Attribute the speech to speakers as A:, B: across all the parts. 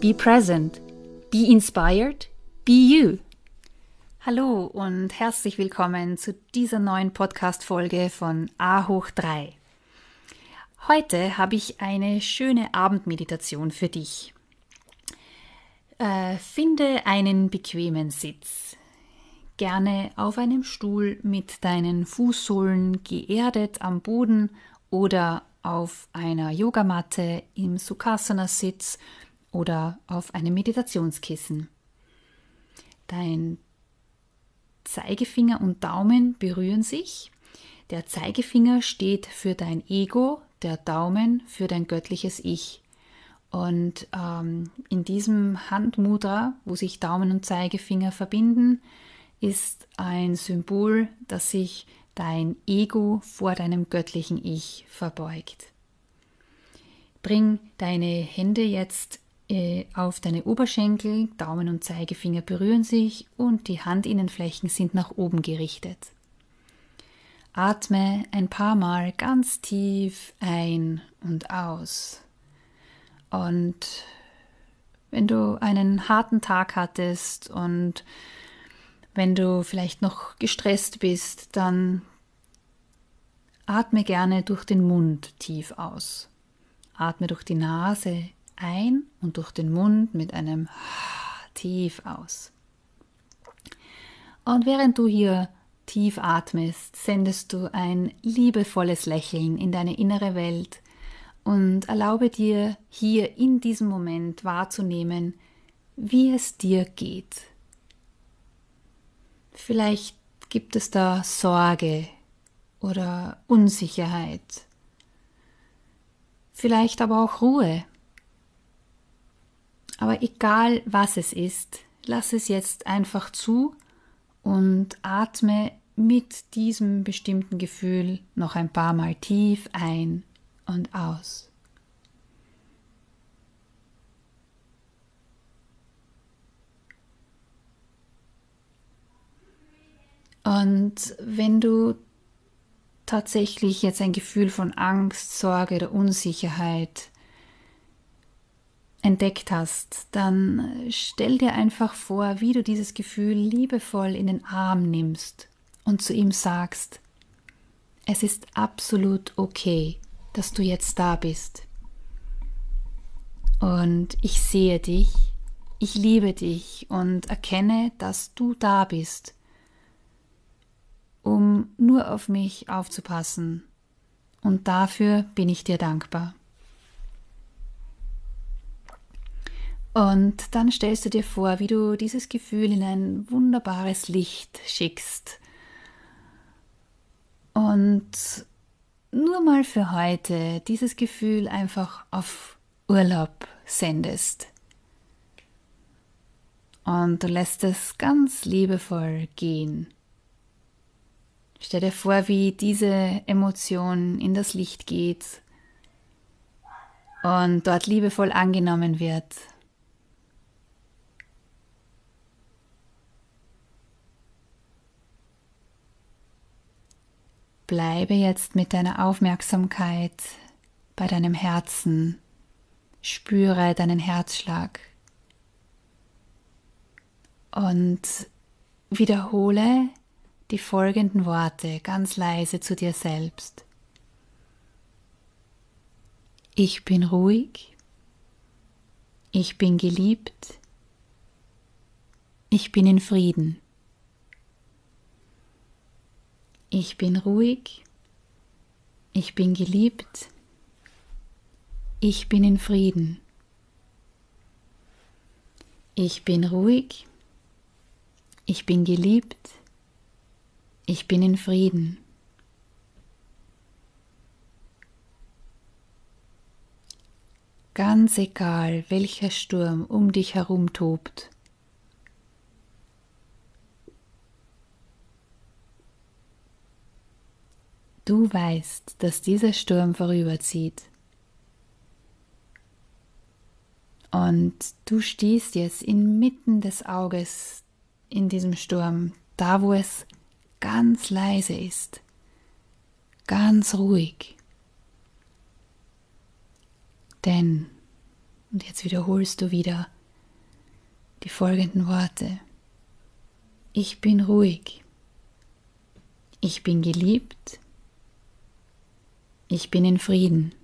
A: Be present. Be inspired. Be you. Hallo und herzlich willkommen zu dieser neuen Podcast-Folge von A hoch 3. Heute habe ich eine schöne Abendmeditation für dich. Äh, finde einen bequemen Sitz. Gerne auf einem Stuhl mit deinen Fußsohlen geerdet am Boden oder auf einer Yogamatte im Sukhasana-Sitz oder auf einem Meditationskissen. Dein Zeigefinger und Daumen berühren sich. Der Zeigefinger steht für dein Ego, der Daumen für dein göttliches Ich. Und ähm, in diesem Handmudra, wo sich Daumen und Zeigefinger verbinden, ist ein Symbol, dass sich dein Ego vor deinem göttlichen Ich verbeugt. Bring deine Hände jetzt auf deine Oberschenkel, Daumen und Zeigefinger berühren sich und die Handinnenflächen sind nach oben gerichtet. Atme ein paar Mal ganz tief ein und aus. Und wenn du einen harten Tag hattest und wenn du vielleicht noch gestresst bist, dann atme gerne durch den Mund tief aus. Atme durch die Nase ein und durch den Mund mit einem tief aus. Und während du hier tief atmest, sendest du ein liebevolles Lächeln in deine innere Welt und erlaube dir hier in diesem Moment wahrzunehmen, wie es dir geht. Vielleicht gibt es da Sorge oder Unsicherheit, vielleicht aber auch Ruhe aber egal was es ist, lass es jetzt einfach zu und atme mit diesem bestimmten Gefühl noch ein paar Mal tief ein und aus. Und wenn du tatsächlich jetzt ein Gefühl von Angst, Sorge oder Unsicherheit entdeckt hast, dann stell dir einfach vor, wie du dieses Gefühl liebevoll in den Arm nimmst und zu ihm sagst, es ist absolut okay, dass du jetzt da bist. Und ich sehe dich, ich liebe dich und erkenne, dass du da bist, um nur auf mich aufzupassen. Und dafür bin ich dir dankbar. Und dann stellst du dir vor, wie du dieses Gefühl in ein wunderbares Licht schickst. Und nur mal für heute dieses Gefühl einfach auf Urlaub sendest. Und du lässt es ganz liebevoll gehen. Stell dir vor, wie diese Emotion in das Licht geht und dort liebevoll angenommen wird Bleibe jetzt mit deiner Aufmerksamkeit bei deinem Herzen. Spüre deinen Herzschlag. Und wiederhole die folgenden Worte ganz leise zu dir selbst. Ich bin ruhig. Ich bin geliebt. Ich bin in Frieden. Ich bin ruhig. Ich bin geliebt. Ich bin in Frieden. Ich bin ruhig. Ich bin geliebt. Ich bin in Frieden. Ganz egal, welcher Sturm um dich herum tobt. Du weißt, dass dieser Sturm vorüberzieht. Und du stehst jetzt inmitten des Auges in diesem Sturm, da wo es ganz leise ist, ganz ruhig. Denn, und jetzt wiederholst du wieder die folgenden Worte, ich bin ruhig, ich bin geliebt, ich bin in Frieden.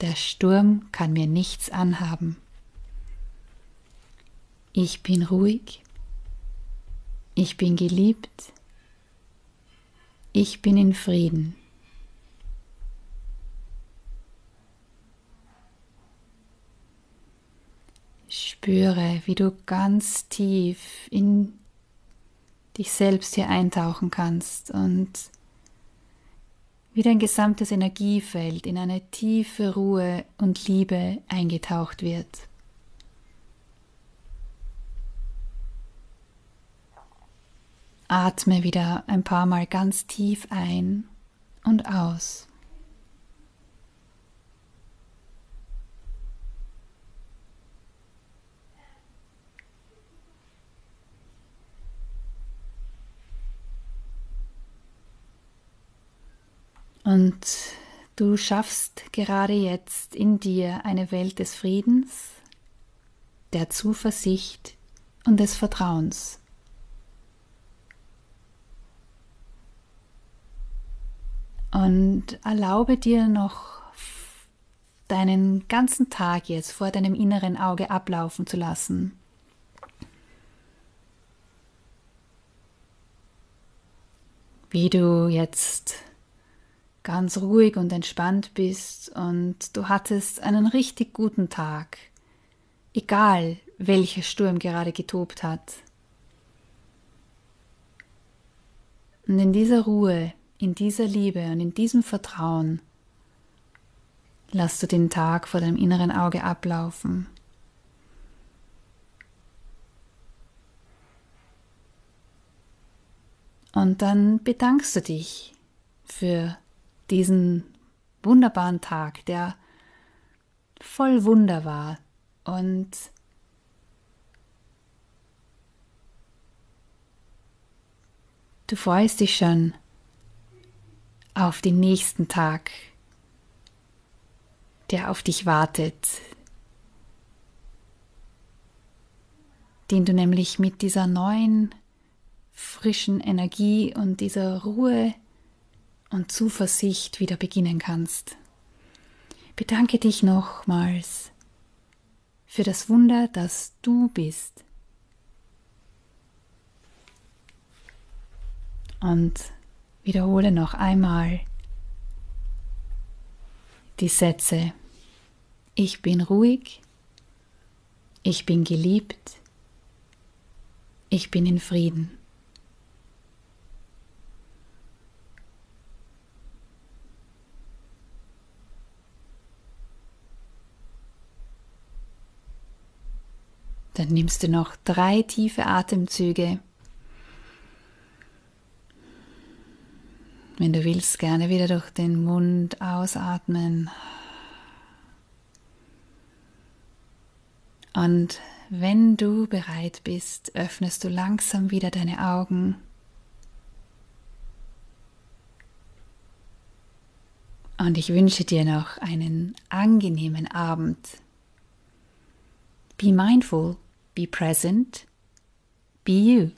A: Der Sturm kann mir nichts anhaben. Ich bin ruhig. Ich bin geliebt. Ich bin in Frieden. Spüre, wie du ganz tief in dich selbst hier eintauchen kannst und wie dein gesamtes Energiefeld in eine tiefe Ruhe und Liebe eingetaucht wird. Atme wieder ein paar Mal ganz tief ein und aus. Und du schaffst gerade jetzt in dir eine Welt des Friedens, der Zuversicht und des Vertrauens. Und erlaube dir noch deinen ganzen Tag jetzt vor deinem inneren Auge ablaufen zu lassen. Wie du jetzt ganz ruhig und entspannt bist und du hattest einen richtig guten Tag, egal welcher Sturm gerade getobt hat. Und in dieser Ruhe, in dieser Liebe und in diesem Vertrauen lass du den Tag vor deinem inneren Auge ablaufen. Und dann bedankst du dich für diesen wunderbaren Tag, der voll Wunder war. Und du freust dich schon auf den nächsten Tag, der auf dich wartet, den du nämlich mit dieser neuen, frischen Energie und dieser Ruhe und Zuversicht wieder beginnen kannst. Bedanke dich nochmals für das Wunder, das du bist. Und wiederhole noch einmal die Sätze. Ich bin ruhig, ich bin geliebt, ich bin in Frieden. Dann nimmst du noch drei tiefe Atemzüge. Wenn du willst, gerne wieder durch den Mund ausatmen. Und wenn du bereit bist, öffnest du langsam wieder deine Augen. Und ich wünsche dir noch einen angenehmen Abend. Be mindful Be present. Be you.